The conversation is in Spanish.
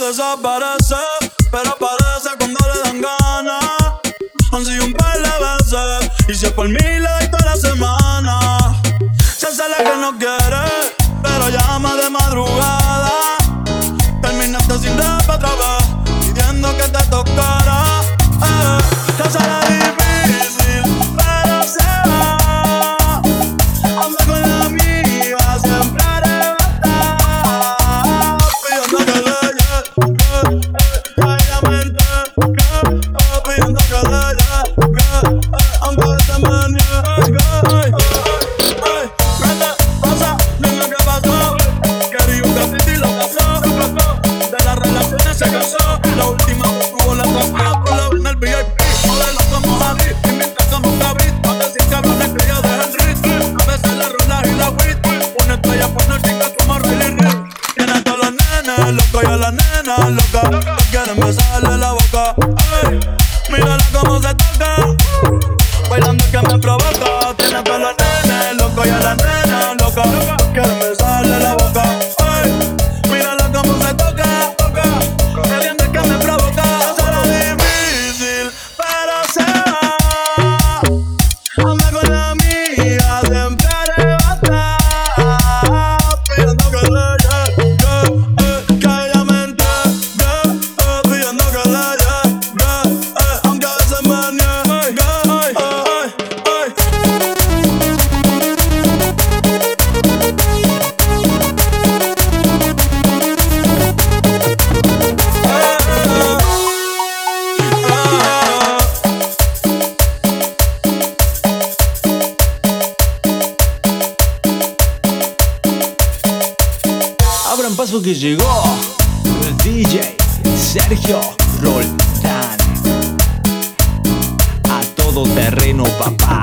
Desaparece, pero aparece cuando le dan ganas. Han sido un par de veces, y si es por mí le doy toda la semana. Se hace la que no quiere, pero llama de madrugada. me sale la boca. Ey, mírala cómo se toca. Bailando que me provoca. Tiene pelo nene, loco y a la nena, loca. abran paso que llegó el DJ Sergio Roldán. A todo terreno, papá.